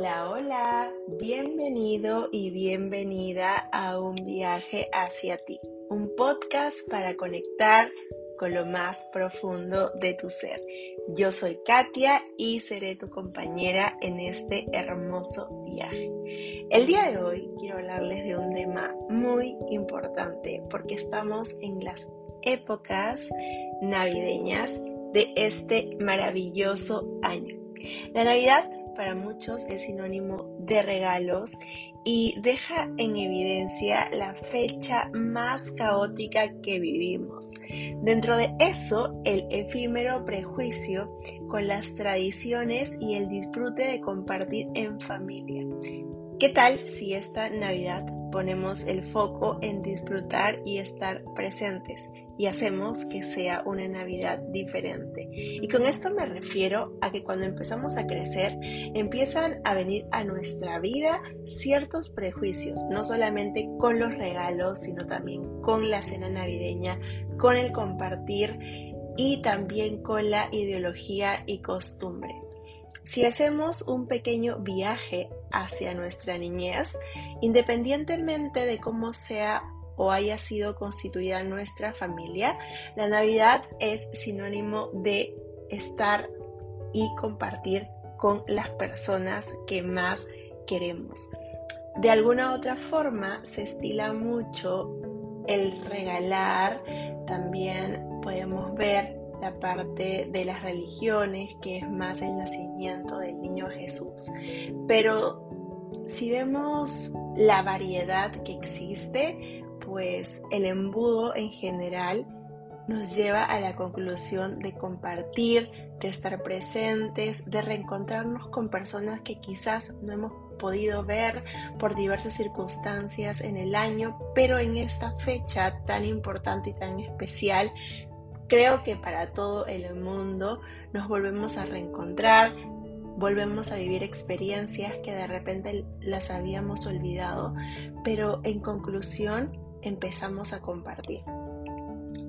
Hola, hola, bienvenido y bienvenida a un viaje hacia ti, un podcast para conectar con lo más profundo de tu ser. Yo soy Katia y seré tu compañera en este hermoso viaje. El día de hoy quiero hablarles de un tema muy importante porque estamos en las épocas navideñas de este maravilloso año. La Navidad para muchos es sinónimo de regalos y deja en evidencia la fecha más caótica que vivimos. Dentro de eso, el efímero prejuicio con las tradiciones y el disfrute de compartir en familia. ¿Qué tal si esta Navidad ponemos el foco en disfrutar y estar presentes y hacemos que sea una Navidad diferente. Y con esto me refiero a que cuando empezamos a crecer empiezan a venir a nuestra vida ciertos prejuicios, no solamente con los regalos, sino también con la cena navideña, con el compartir y también con la ideología y costumbre. Si hacemos un pequeño viaje hacia nuestra niñez, independientemente de cómo sea o haya sido constituida nuestra familia, la Navidad es sinónimo de estar y compartir con las personas que más queremos. De alguna otra forma se estila mucho el regalar, también podemos ver la parte de las religiones, que es más el nacimiento del niño Jesús. Pero si vemos la variedad que existe, pues el embudo en general nos lleva a la conclusión de compartir, de estar presentes, de reencontrarnos con personas que quizás no hemos podido ver por diversas circunstancias en el año, pero en esta fecha tan importante y tan especial Creo que para todo el mundo nos volvemos a reencontrar, volvemos a vivir experiencias que de repente las habíamos olvidado, pero en conclusión empezamos a compartir.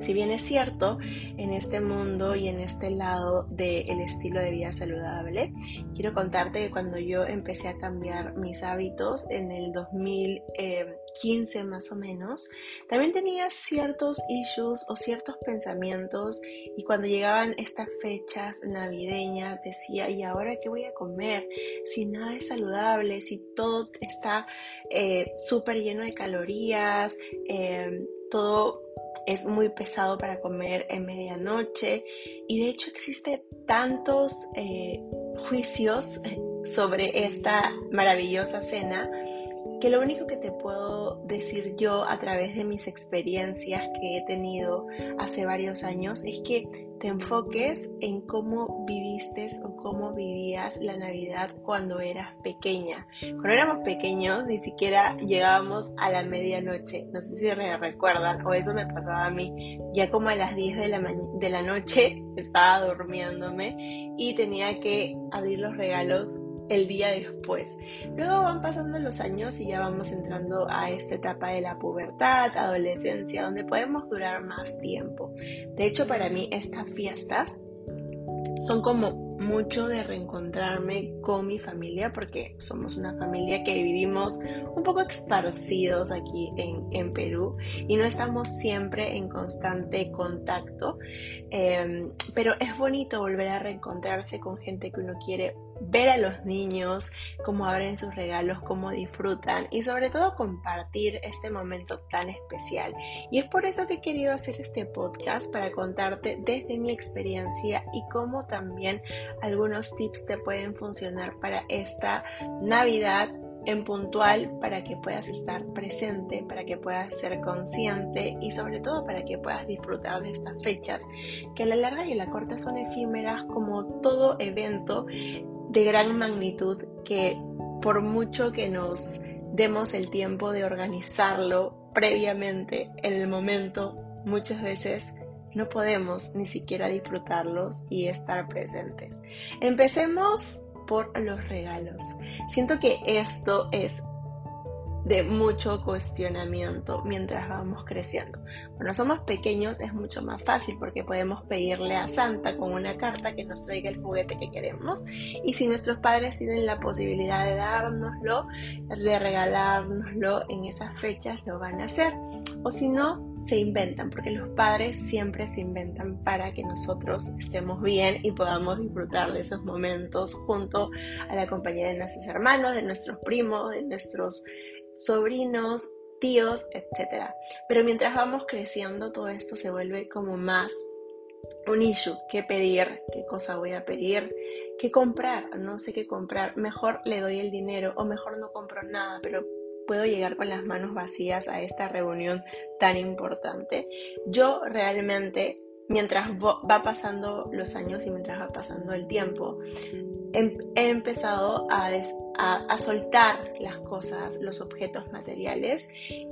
Si bien es cierto, en este mundo y en este lado del estilo de vida saludable, quiero contarte que cuando yo empecé a cambiar mis hábitos en el 2015 más o menos, también tenía ciertos issues o ciertos pensamientos y cuando llegaban estas fechas navideñas decía, ¿y ahora qué voy a comer? Si nada es saludable, si todo está eh, súper lleno de calorías, eh, todo es muy pesado para comer en medianoche y de hecho existe tantos eh, juicios sobre esta maravillosa cena que lo único que te puedo decir yo a través de mis experiencias que he tenido hace varios años es que te enfoques en cómo viviste o cómo vivías la Navidad cuando eras pequeña. Cuando éramos pequeños ni siquiera llegábamos a la medianoche, no sé si recuerdan, o eso me pasaba a mí, ya como a las 10 de la, de la noche estaba durmiéndome y tenía que abrir los regalos el día después. Luego van pasando los años y ya vamos entrando a esta etapa de la pubertad, adolescencia, donde podemos durar más tiempo. De hecho, para mí estas fiestas son como mucho de reencontrarme con mi familia porque somos una familia que vivimos un poco esparcidos aquí en, Perú y no estamos siempre en constante contacto, em, pero es bonito volver a reencontrarse con gente que uno quiere ver a los niños, cómo abren sus regalos, cómo disfrutan y sobre todo compartir este momento tan especial. Y es por eso que he querido hacer este podcast para contarte desde mi experiencia y cómo también algunos tips te pueden funcionar para esta Navidad en puntual para que puedas estar presente, para que puedas ser consciente y sobre todo para que puedas disfrutar de estas fechas que a la larga y a la corta son efímeras como todo evento de gran magnitud que por mucho que nos demos el tiempo de organizarlo previamente en el momento, muchas veces no podemos ni siquiera disfrutarlos y estar presentes. Empecemos por los regalos. Siento que esto es de mucho cuestionamiento mientras vamos creciendo. Cuando somos pequeños es mucho más fácil porque podemos pedirle a Santa con una carta que nos traiga el juguete que queremos y si nuestros padres tienen la posibilidad de dárnoslo, de regalárnoslo en esas fechas, lo van a hacer. O si no, se inventan, porque los padres siempre se inventan para que nosotros estemos bien y podamos disfrutar de esos momentos junto a la compañía de nuestros hermanos, de nuestros primos, de nuestros sobrinos, tíos, etc. Pero mientras vamos creciendo, todo esto se vuelve como más un issue, qué pedir, qué cosa voy a pedir, qué comprar, no sé qué comprar, mejor le doy el dinero o mejor no compro nada, pero puedo llegar con las manos vacías a esta reunión tan importante. Yo realmente, mientras va pasando los años y mientras va pasando el tiempo, he, empezado a, a, soltar las cosas, los objetos materiales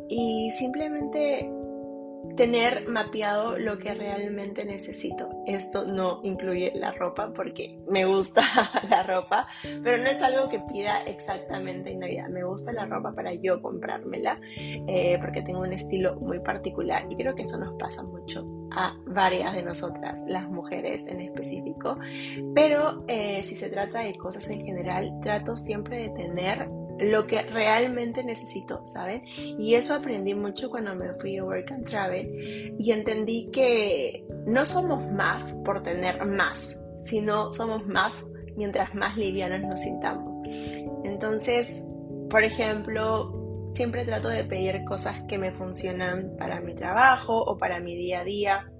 y simplemente tener mapeado lo que realmente necesito. Esto no incluye la ropa porque me gusta la ropa, pero no es algo que pida exactamente en Navidad. Me gusta la ropa para yo comprármela eh, porque tengo un estilo muy particular y creo que eso nos pasa mucho a varias de nosotras, las mujeres en específico. Pero eh, si se trata de cosas en general, trato siempre de tener lo que realmente necesito, ¿saben? Y eso aprendí mucho cuando me fui a Work and Travel y entendí que no somos más por tener más, sino somos más mientras más livianos nos sintamos. Entonces, por ejemplo, siempre trato de pedir cosas que me funcionan para mi trabajo o para mi día a día.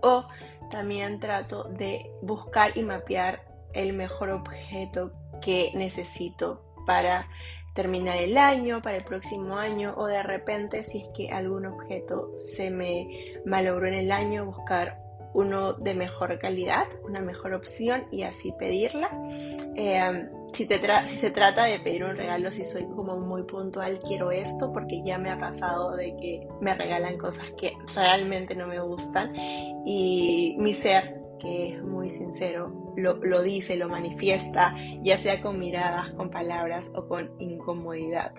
O también trato de buscar y mapear el mejor objeto que necesito para terminar el año, para el próximo año o de repente si es que algún objeto se me malogró en el año, buscar uno de mejor calidad, una mejor opción y así pedirla. Eh, si, se trata de pedir un regalo, si soy como muy puntual, quiero esto porque ya me ha pasado de que me regalan cosas que realmente no me gustan y mi ser que es muy sincero, lo, dice, lo manifiesta, ya sea con miradas, con palabras o con incomodidad.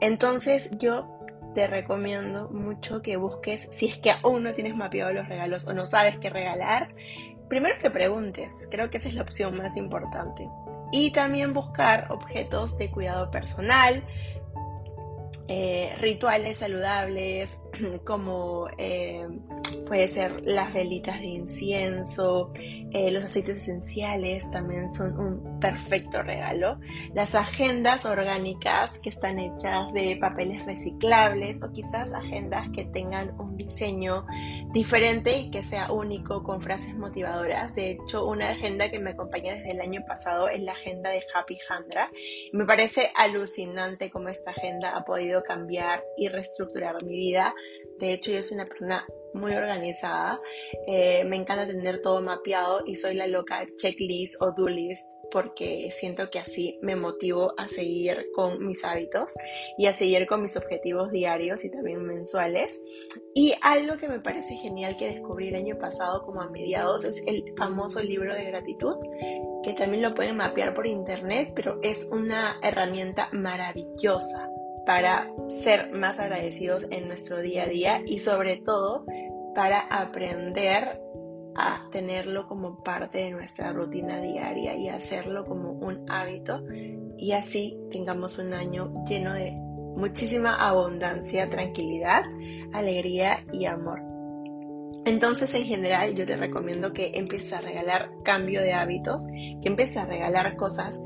Entonces yo te recomiendo mucho que busques, si es que aún no tienes mapeado los regalos o no sabes qué regalar, primero que preguntes, creo que esa es la opción más importante. Y también buscar objetos de cuidado personal, eh, rituales saludables como eh, puede ser las velitas de incienso, eh, los aceites esenciales también son un perfecto regalo. Las agendas orgánicas que están hechas de papeles reciclables o quizás agendas que tengan un diseño diferente y que sea único con frases motivadoras. De hecho, una agenda que me acompaña desde el año pasado es la agenda de Happy Handra. Me parece alucinante cómo esta agenda ha podido cambiar y reestructurar mi vida. De hecho, yo soy una persona muy organizada. Eh, me encanta tener todo mapeado y soy la loca checklist o do list porque siento que así me motivo a seguir con mis hábitos y a seguir con mis objetivos diarios y también mensuales. Y algo que me parece genial que descubrí el año pasado como a mediados es el famoso libro de gratitud, que también lo pueden mapear por internet, pero es una herramienta maravillosa para ser más agradecidos en nuestro día a día y sobre todo para aprender a tenerlo como parte de nuestra rutina diaria y hacerlo como un hábito y así tengamos un año lleno de muchísima abundancia, tranquilidad, alegría y amor. Entonces, en general, yo te recomiendo que empieces a regalar cambio de hábitos, que empieces a regalar cosas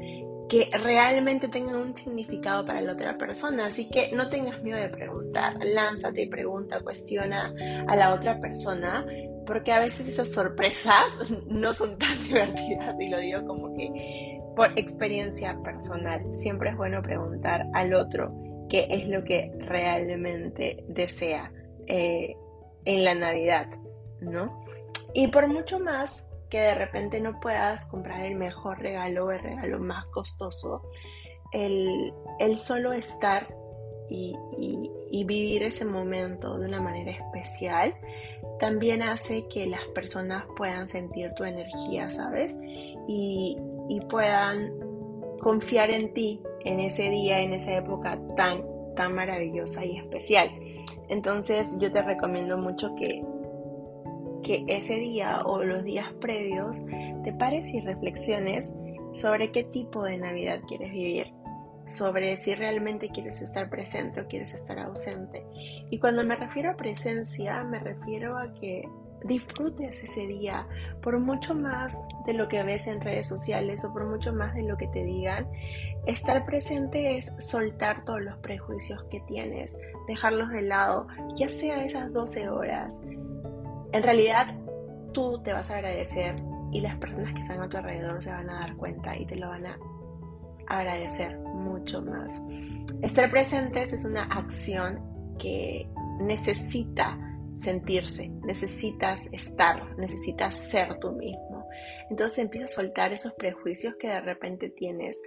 que realmente tengan un significado para la otra persona. Así que no tengas miedo de preguntar, lánzate pregunta, cuestiona a la otra persona, porque a veces esas sorpresas no son tan divertidas, y lo digo como que por experiencia personal. Siempre es bueno preguntar al otro qué es lo que realmente desea eh, en la Navidad, ¿no? Y por mucho más, que de repente no puedas comprar el mejor regalo o el regalo más costoso, el, solo estar y, vivir ese momento de una manera especial también hace que las personas puedan sentir tu energía, ¿sabes? Y, y puedan confiar en ti en ese día, en esa época tan tan maravillosa y especial. Entonces yo te recomiendo mucho que, que ese día o los días previos te pares y reflexiones sobre qué tipo de Navidad quieres vivir, sobre si realmente quieres estar presente o quieres estar ausente. Y cuando me refiero a presencia, me refiero a que disfrutes ese día por mucho más de lo que ves en redes sociales o por mucho más de lo que te digan. Estar presente es soltar todos los prejuicios que tienes, dejarlos de lado, ya sea esas 12 horas. En realidad, tú te vas a agradecer y las personas que están a tu alrededor se van a dar cuenta y te lo van a agradecer mucho más. Estar presentes es una acción que necesita sentirse, necesitas estar, necesitas ser tú mismo. Entonces empieza a soltar esos prejuicios que de repente tienes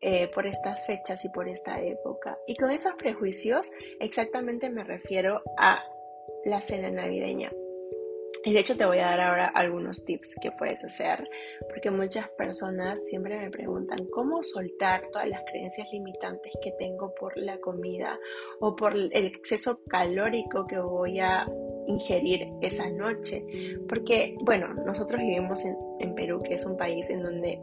eh, por estas fechas y por esta época. Y con esos prejuicios exactamente me refiero a la cena navideña. Y de hecho te voy a dar ahora algunos tips que puedes hacer, porque muchas personas siempre me preguntan cómo soltar todas las creencias limitantes que tengo por la comida o por el exceso calórico que voy a ingerir esa noche. Porque, bueno, nosotros vivimos en, en Perú, que es un país en donde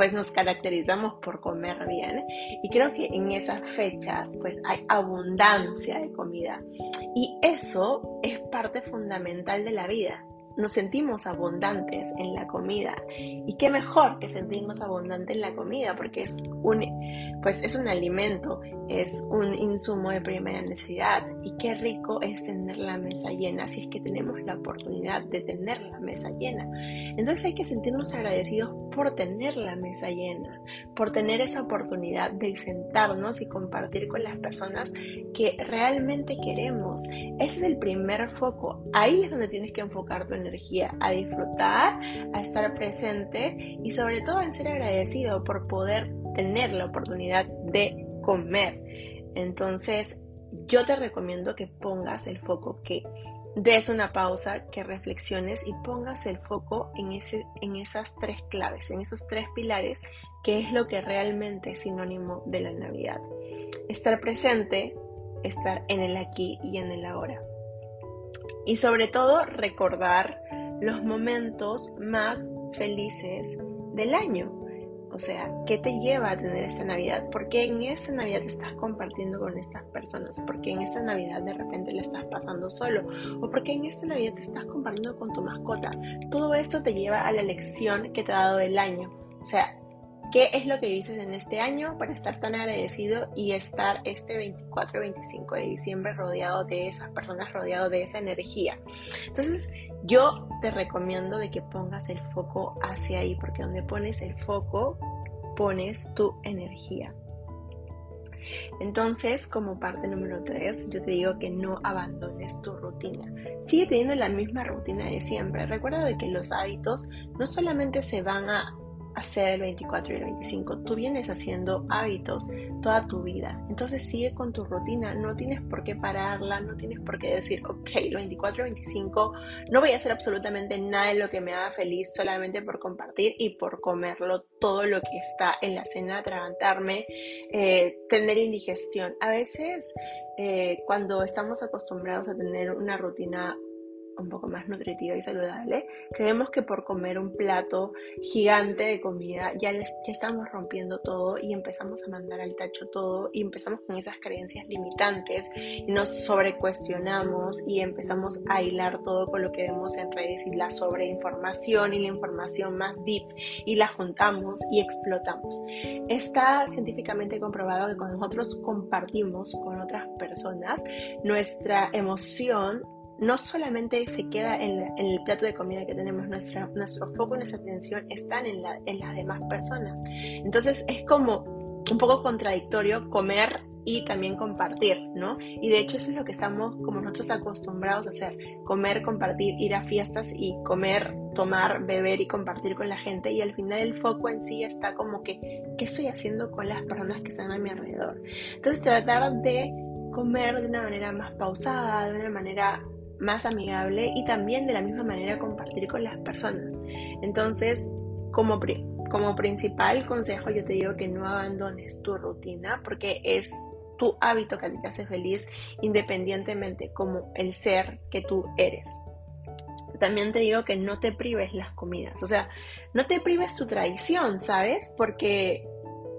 pues nos caracterizamos por comer bien. Y creo que en esas fechas pues hay abundancia de comida. Y eso es parte fundamental de la vida nos sentimos abundantes en la comida. Y qué mejor que sentirnos abundantes en la comida, porque es un, pues es un alimento, es un insumo de primera necesidad. Y qué rico es tener la mesa llena, si es que tenemos la oportunidad de tener la mesa llena. Entonces hay que sentirnos agradecidos por tener la mesa llena, por tener esa oportunidad de sentarnos y compartir con las personas que realmente queremos. Ese es el primer foco. Ahí es donde tienes que enfocar tu a disfrutar, a estar presente y sobre todo en ser agradecido por poder tener la oportunidad de comer. Entonces, yo te recomiendo que pongas el foco, que des una pausa, que reflexiones y pongas el foco en esas tres claves, en esos tres pilares, que es lo que realmente es sinónimo de la Navidad. Estar presente, estar en el aquí y en el ahora. Y sobre todo recordar los momentos más felices del año. O sea, ¿qué te lleva a tener esta Navidad? ¿Por qué en esta Navidad te estás compartiendo con estas personas? ¿Por qué en esta Navidad de repente le estás pasando solo? ¿O por qué en esta Navidad te estás compartiendo con tu mascota? Todo esto te lleva a la lección que te ha dado el año. O sea, ¿Qué es lo que dices en este año para estar tan agradecido y estar este 24 25 de diciembre rodeado de esas personas, rodeado de esa energía? Entonces, yo te recomiendo de que pongas el foco hacia ahí, porque donde pones el foco, pones tu energía. Entonces, como parte número 3, yo te digo que no abandones tu rutina. Sigue teniendo la misma rutina de siempre. Recuerda de que los hábitos no solamente se van a hacer el 24 y el 25. Tú vienes haciendo hábitos toda tu vida. Entonces sigue con tu rutina. No tienes por qué pararla. No tienes por qué decir, ok, el 24 y 25 no voy a hacer absolutamente nada de lo que me haga feliz solamente por compartir y por comerlo todo lo que está en la cena, atragantarme, eh, tener indigestión. A veces eh, cuando estamos acostumbrados a tener una rutina un poco más nutritiva y saludable, creemos que por comer un plato gigante de comida ya, les, ya estamos rompiendo todo y empezamos a mandar al tacho todo y empezamos con esas creencias limitantes y nos sobrecuestionamos y empezamos a hilar todo con lo que vemos en redes y la sobreinformación y la información más deep y la juntamos y explotamos. Está científicamente comprobado que cuando nosotros compartimos con otras personas, nuestra emoción no solamente se queda en, el plato de comida que tenemos, nuestra, nuestro foco y nuestra atención están en, en las demás personas. Entonces es como un poco contradictorio comer y también compartir, ¿no? Y de hecho eso es lo que estamos como nosotros acostumbrados a hacer, comer, compartir, ir a fiestas y comer, tomar, beber y compartir con la gente y al final el foco en sí está como que, ¿qué estoy haciendo con las personas que están a mi alrededor? Entonces tratar de comer de una manera más pausada, de una manera más amigable y también de la misma manera compartir con las personas. Entonces, como, como principal consejo yo te digo que no abandones tu rutina porque es tu hábito que te hace feliz, independientemente como el ser que tú eres. También te digo que no te prives las comidas, o sea, no te prives tu tradición, ¿sabes? Porque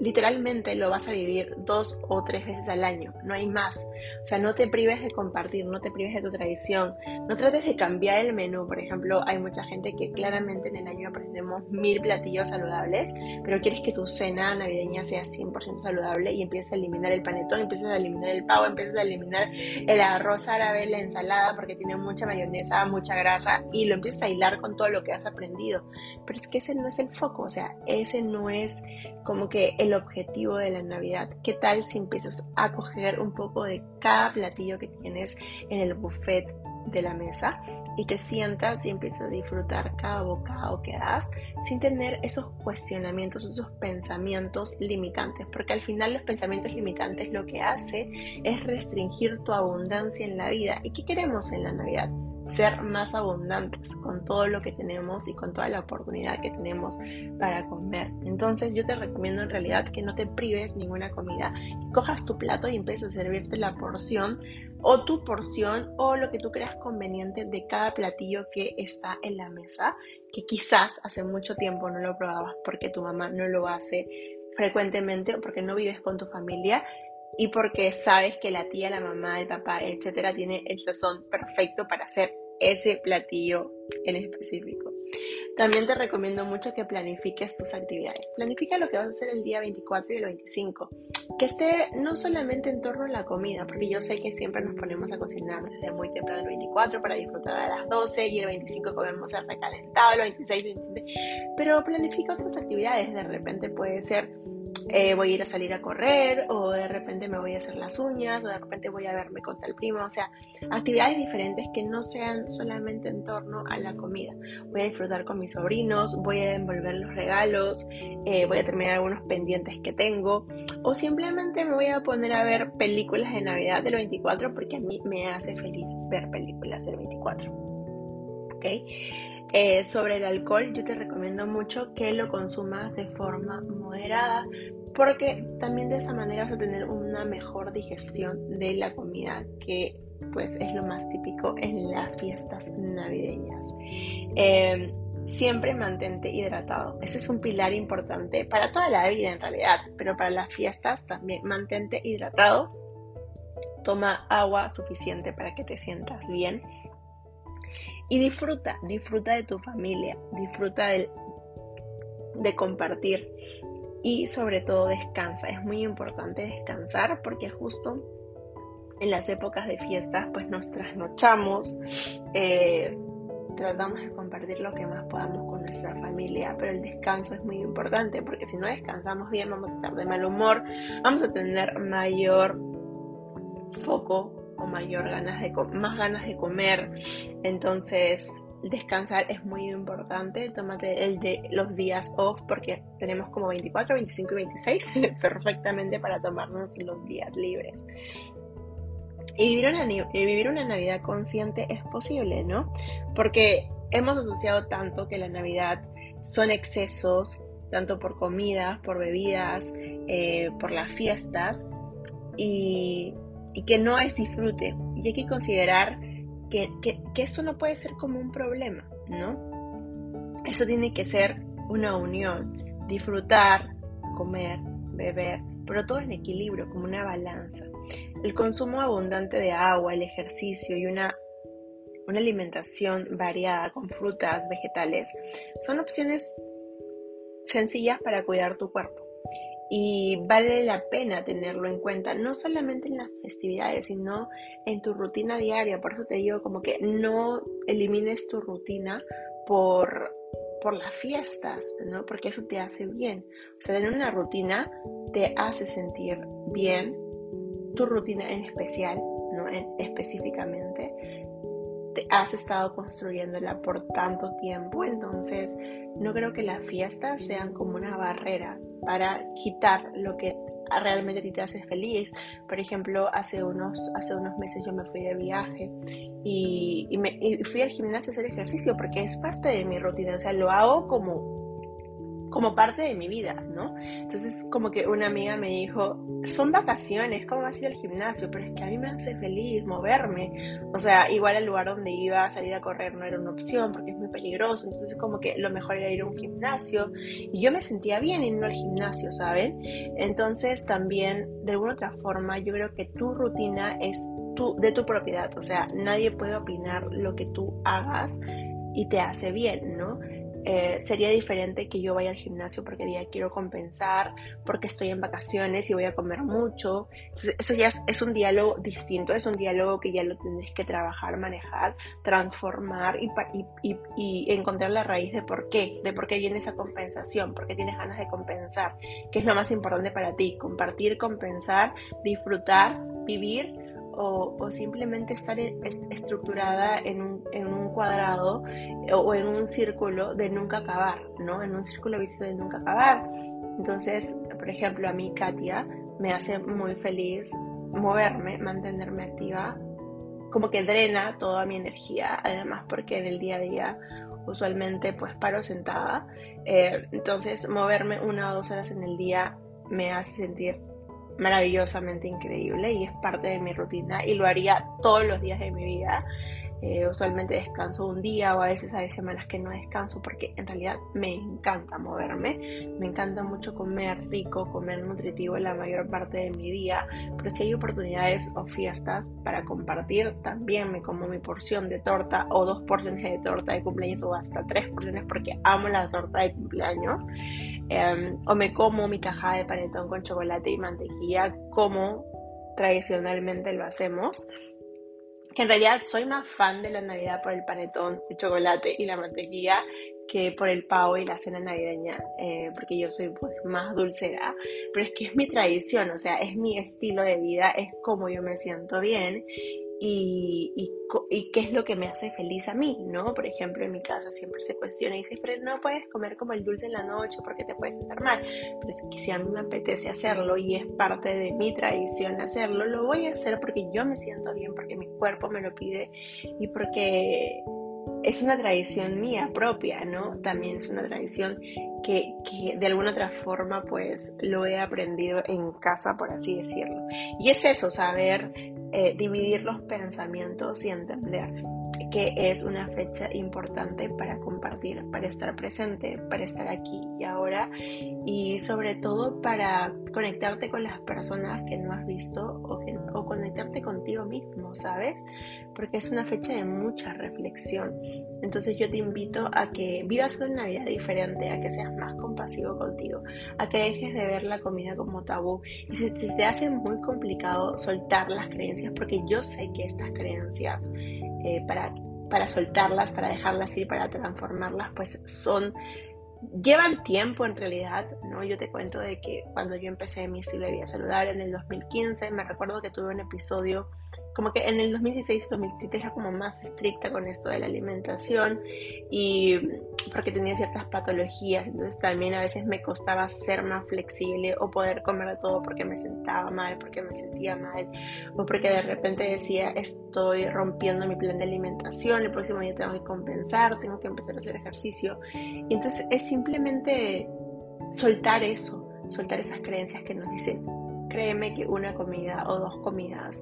literalmente lo vas a vivir dos o tres veces al año, no hay más. O sea, no te prives de compartir, no te prives de tu tradición, no trates de cambiar el menú. Por ejemplo, hay mucha gente que claramente en el año aprendemos mil platillos saludables, pero quieres que tu cena navideña sea 100% saludable y empiezas a eliminar el panetón, empiezas a eliminar el pavo, empiezas a eliminar el arroz árabe, la ensalada, porque tiene mucha mayonesa, mucha grasa, y lo empiezas a hilar con todo lo que has aprendido. Pero es que ese no es el foco, o sea, ese no es como que el objetivo de la Navidad. ¿Qué tal si empiezas a coger un poco de cada platillo que tienes en el buffet de la mesa y te sientas y empiezas a disfrutar cada bocado que das sin tener esos cuestionamientos, esos pensamientos limitantes, porque al final los pensamientos limitantes lo que hace es restringir tu abundancia en la vida. ¿Y qué queremos en la Navidad? Ser más abundantes con todo lo que tenemos y con toda la oportunidad que tenemos para comer. Entonces yo te recomiendo en realidad que no te prives ninguna comida, cojas tu plato y empieces a servirte la porción o tu porción o lo que tú creas conveniente de cada platillo que está en la mesa, que quizás hace mucho tiempo no lo probabas porque tu mamá no lo hace frecuentemente porque no vives con tu familia y porque sabes que la tía, la mamá, el papá, etcétera, tiene el sazón perfecto para hacer ese platillo en específico. También te recomiendo mucho que planifiques tus actividades. Planifica lo que vas a hacer el día 24 y el 25. Que esté no solamente en torno a la comida, porque yo sé que siempre nos ponemos a cocinar desde muy temprano el 24 para disfrutar a las 12 y el 25 comemos el recalentado, el 26, el 27. Pero planifica otras actividades. De repente puede ser eh, voy a ir a salir a correr o de repente me voy a hacer las uñas o de repente voy a verme con tal primo, o sea, actividades diferentes que no sean solamente en torno a la comida. Voy a disfrutar con mis sobrinos, voy a envolver los regalos, eh, voy a terminar algunos pendientes que tengo o simplemente me voy a poner a ver películas de Navidad del 24 porque a mí me hace feliz ver películas del 24. ¿Ok? Eh, sobre el alcohol, yo te recomiendo mucho que lo consumas de forma moderada, porque también de esa manera vas a tener una mejor digestión de la comida, que pues es lo más típico en las fiestas navideñas. Em, siempre mantente hidratado. Ese es un pilar importante para toda la vida en realidad, pero para las fiestas también mantente hidratado. Toma agua suficiente para que te sientas bien y disfruta, disfruta de tu familia, disfruta de, compartir y sobre todo descansa. Es muy importante descansar porque justo en las épocas de fiestas pues nos trasnochamos, eh, tratamos de compartir lo que más podamos con nuestra familia, pero el descanso es muy importante porque si no descansamos bien vamos a estar de mal humor, vamos a tener mayor foco mayor ganas de más ganas de comer. Entonces, descansar es muy importante. Tómate el de los días off porque tenemos como 24, 25 y 26 perfectamente para tomarnos los días libres. Y vivir una, y vivir una Navidad consciente es posible, ¿no? Porque hemos asociado tanto que la Navidad son excesos, tanto por comidas, por bebidas, eh, por las fiestas. Y y que no es disfrute. Y hay que considerar que, que, eso no puede ser como un problema, ¿no? Eso tiene que ser una unión, disfrutar, comer, beber, pero todo en equilibrio, como una balanza. El consumo abundante de agua, el ejercicio y una, una alimentación variada con frutas, vegetales, son opciones sencillas para cuidar tu cuerpo y vale la pena tenerlo en cuenta, no solamente en las festividades, sino en tu rutina diaria. Por eso te digo como que no elimines tu rutina por, por las fiestas, ¿no? Porque eso te hace bien. O sea, tener una rutina te hace sentir bien, tu rutina en especial, ¿no? específicamente, te has estado construyéndola por tanto tiempo, entonces no creo que las fiestas sean como una barrera para quitar lo que realmente te hace feliz. Por ejemplo, hace unos, hace unos meses yo me fui de viaje y, y, me, fui al gimnasio a hacer ejercicio porque es parte de mi rutina. O sea, lo hago como como parte de mi vida, ¿no? Entonces como que una amiga me dijo, son vacaciones, ¿cómo vas a ir al gimnasio? Pero es que a mí me hace feliz moverme. O sea, igual el lugar donde iba a salir a correr no era una opción porque es muy peligroso. Entonces como que lo mejor era ir a un gimnasio. Y yo me sentía bien yendo al gimnasio, ¿saben? Entonces también, de alguna otra forma, yo creo que tu rutina es tu, de tu propiedad. O sea, nadie puede opinar lo que tú hagas y te hace bien, ¿no? Eh, sería diferente que yo vaya al gimnasio porque día quiero compensar, porque estoy en vacaciones y voy a comer mucho. Entonces, eso ya es, un diálogo distinto, es un diálogo que ya lo tendréis que trabajar, manejar, transformar y, encontrar la raíz de por qué, de por qué viene esa compensación, por qué tienes ganas de compensar, que es lo más importante para ti, compartir, compensar, disfrutar, vivir o, simplemente estar estructurada en un, en un cuadrado o en un círculo de nunca acabar, ¿no? En un círculo vicioso de nunca acabar. Entonces, por ejemplo, a mí, Katia, me hace muy feliz moverme, mantenerme activa, como que drena toda mi energía, además porque en el día a día usualmente pues paro sentada, eh, entonces moverme una o dos horas en el día me hace sentir maravillosamente increíble y es parte de mi rutina y lo haría todos los días de mi vida. Eh, usualmente descanso un día o a veces hay semanas que no descanso porque en realidad me encanta moverme, me encanta mucho comer rico, comer nutritivo la mayor parte de mi día, pero si hay oportunidades o fiestas para compartir, también me como mi porción de torta o dos porciones de torta de cumpleaños o hasta tres porciones porque amo la torta de cumpleaños, em, o me como mi tajada de panetón con chocolate y mantequilla como tradicionalmente lo hacemos que en realidad soy más fan de la Navidad por el panetón de chocolate y la mantequilla que por el pavo y la cena navideña, eh, porque yo soy pues más dulcera, pero es que es mi tradición, o sea, es mi estilo de vida, es como yo me siento bien y, y, qué es lo que me hace feliz a mí, ¿no? Por ejemplo, en mi casa siempre se cuestiona y dice, no puedes comer como el dulce en la noche porque te puedes sentar mal. Pero si a mí me apetece hacerlo y es parte de mi tradición hacerlo, lo voy a hacer porque yo me siento bien, porque mi cuerpo me lo pide y porque es una tradición mía propia, ¿no? También es una tradición que, que, de alguna otra forma pues lo he aprendido en casa, por así decirlo. Y es eso, saber eh, dividir los pensamientos y entender que es una fecha importante para compartir, para estar presente, para estar aquí y ahora y sobre todo para conectarte con las personas que no has visto o, o conectarte contigo mismo, ¿sabes? Porque es una fecha de mucha reflexión. Entonces yo te invito a que vivas una vida diferente, a que seas más compasivo contigo, a que dejes de ver la comida como tabú y si te hace muy complicado soltar las creencias, porque yo sé que estas creencias eh, para, para soltarlas, para dejarlas ir, para transformarlas, pues son llevan tiempo en realidad, ¿no? Yo te cuento de que cuando yo empecé mi estilo de vida saludable en el 2015, me recuerdo que tuve un episodio como que en el 2016 y 2017 era como más estricta con esto de la alimentación y porque tenía ciertas patologías, entonces también a veces me costaba ser más flexible o poder comer todo porque me sentaba mal, porque me sentía mal o porque de repente decía estoy rompiendo mi plan de alimentación, el próximo día tengo que compensar, tengo que empezar a hacer ejercicio. Y entonces es simplemente soltar eso, soltar esas creencias que nos dicen, créeme que una comida o dos comidas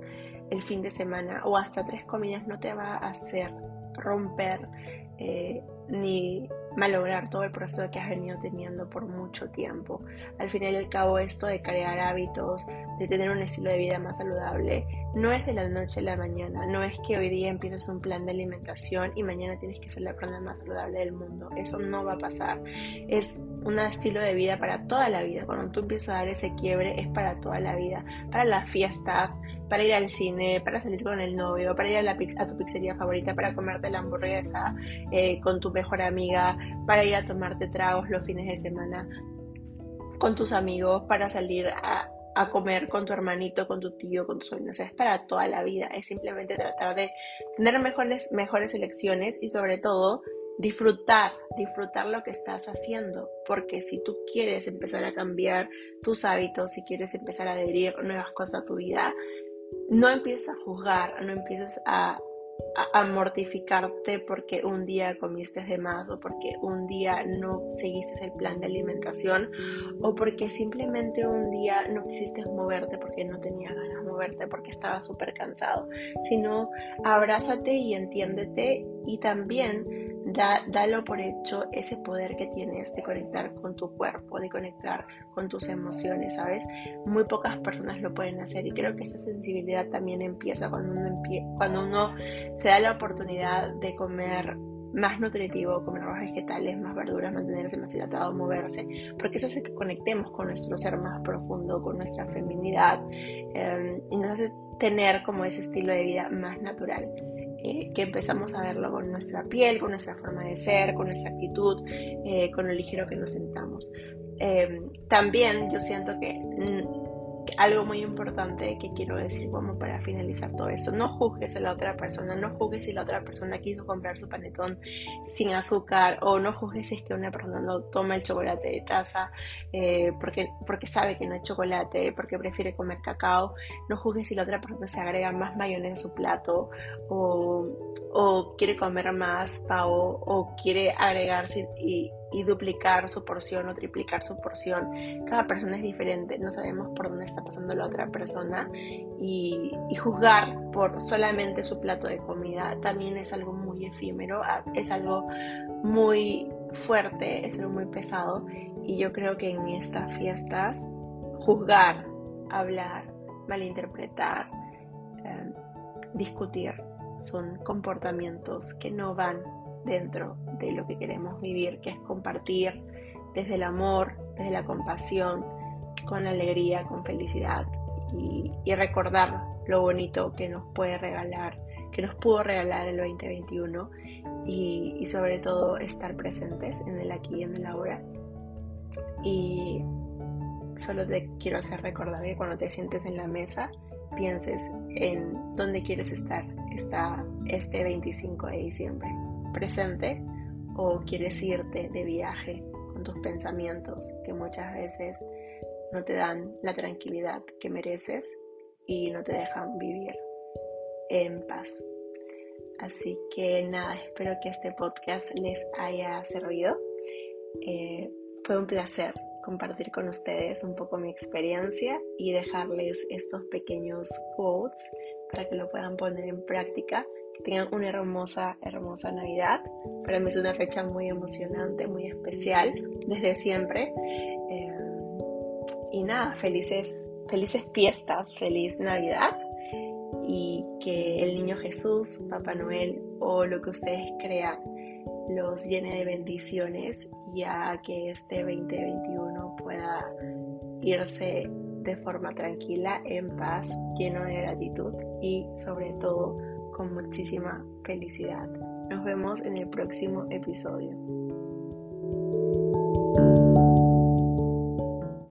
el fin de semana o hasta tres comidas no te va a hacer romper eh, ni malograr todo el proceso que has venido teniendo por mucho tiempo. Al final y al cabo esto de crear hábitos, de tener un estilo de vida más saludable, no es de la noche a la mañana, no es que hoy día empieces un plan de alimentación y mañana tienes que ser la persona más saludable del mundo. Eso no va a pasar. Es un estilo de vida para toda la vida. Cuando tú empiezas a dar ese quiebre es para toda la vida, para las fiestas, para ir al cine, para salir con el novio, para ir a, la a tu pizzería favorita, para comerte la hamburguesa eh, con tu mejor amiga, para ir a tomarte tragos los fines de semana con tus amigos, para salir a, comer con tu hermanito, con tu tío, con tus sobrinos. es para toda la vida. Es simplemente tratar de tener mejores, mejores elecciones y sobre todo disfrutar, disfrutar lo que estás haciendo. Porque si tú quieres empezar a cambiar tus hábitos, si quieres empezar a adherir nuevas cosas a tu vida, no empieces a juzgar, no empieces a a, mortificarte porque un día comiste de más o porque un día no seguiste el plan de alimentación o porque simplemente un día no quisiste moverte porque no tenías ganas de moverte porque estabas súper cansado, sino abrázate y entiéndete y también da, dalo por hecho ese poder que tienes de conectar con tu cuerpo, de conectar con tus emociones, ¿sabes? Muy pocas personas lo pueden hacer y creo que esa sensibilidad también empieza cuando uno, cuando uno se da la oportunidad de comer más nutritivo, comer más vegetales, más verduras, mantenerse más hidratado, moverse, porque eso hace que conectemos con nuestro ser más profundo, con nuestra feminidad em, y nos hace tener como ese estilo de vida más natural. Eh, que empezamos a verlo con nuestra piel, con nuestra forma de ser, con nuestra actitud, eh, con lo ligero que nos sentamos. Em, también yo siento que algo muy importante que quiero decir como para finalizar todo eso. No juzgues a la otra persona, no juzgues si la otra persona quiso comprar su panetón sin azúcar o no juzgues si es que una persona no toma el chocolate de taza eh, porque, porque sabe que no es chocolate, porque prefiere comer cacao. No juzgues si la otra persona se agrega más mayonesa en su plato o, o quiere comer más pavo o quiere agregarse y y duplicar su porción o triplicar su porción. Cada persona es diferente, no sabemos por dónde está pasando la otra persona y, juzgar por solamente su plato de comida también es algo muy efímero, es algo muy fuerte, es algo muy pesado y yo creo que en estas fiestas juzgar, hablar, malinterpretar, eh, discutir son comportamientos que no van dentro lo que queremos vivir, que es compartir desde el amor, desde la compasión, con alegría, con felicidad y, recordar lo bonito que nos puede regalar, que nos pudo regalar el 2021 y, y sobre todo estar presentes en el aquí y en el ahora. Y solo te quiero hacer recordar que cuando te sientes en la mesa, pienses en dónde quieres estar está este 25 de diciembre presente o quieres irte de viaje con tus pensamientos que muchas veces no te dan la tranquilidad que mereces y no te dejan vivir en paz. Así que nada, espero que este podcast les haya servido. Eh, fue un placer compartir con ustedes un poco mi experiencia y dejarles estos pequeños quotes para que lo puedan poner en práctica tengan una hermosa, hermosa Navidad. Para mí es una fecha muy emocionante, muy especial, desde siempre. Eh, y nada, felices, felices fiestas, feliz Navidad. Y que el niño Jesús, Papá Noel o lo que ustedes crean los llene de bendiciones ya que este 2021 pueda irse de forma tranquila, en paz, lleno de gratitud y sobre todo con muchísima felicidad. Nos vemos en el próximo episodio.